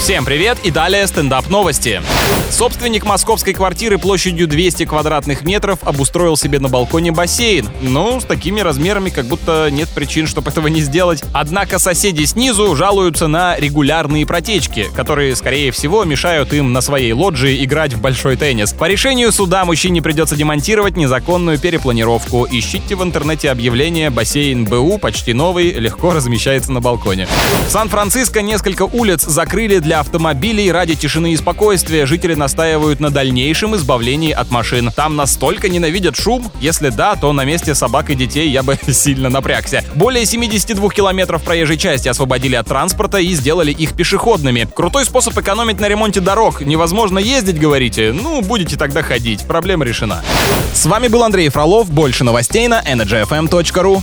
Всем привет и далее стендап новости. Собственник московской квартиры площадью 200 квадратных метров обустроил себе на балконе бассейн. Ну, с такими размерами как будто нет причин, чтобы этого не сделать. Однако соседи снизу жалуются на регулярные протечки, которые, скорее всего, мешают им на своей лоджии играть в большой теннис. По решению суда мужчине придется демонтировать незаконную перепланировку. Ищите в интернете объявление «Бассейн БУ почти новый, легко размещается на балконе». В Сан-Франциско несколько улиц закрыли для автомобилей ради тишины и спокойствия. Жители настаивают на дальнейшем избавлении от машин. Там настолько ненавидят шум? Если да, то на месте собак и детей я бы сильно напрягся. Более 72 километров проезжей части освободили от транспорта и сделали их пешеходными. Крутой способ экономить на ремонте дорог. Невозможно ездить, говорите? Ну, будете тогда ходить. Проблема решена. С вами был Андрей Фролов. Больше новостей на energyfm.ru.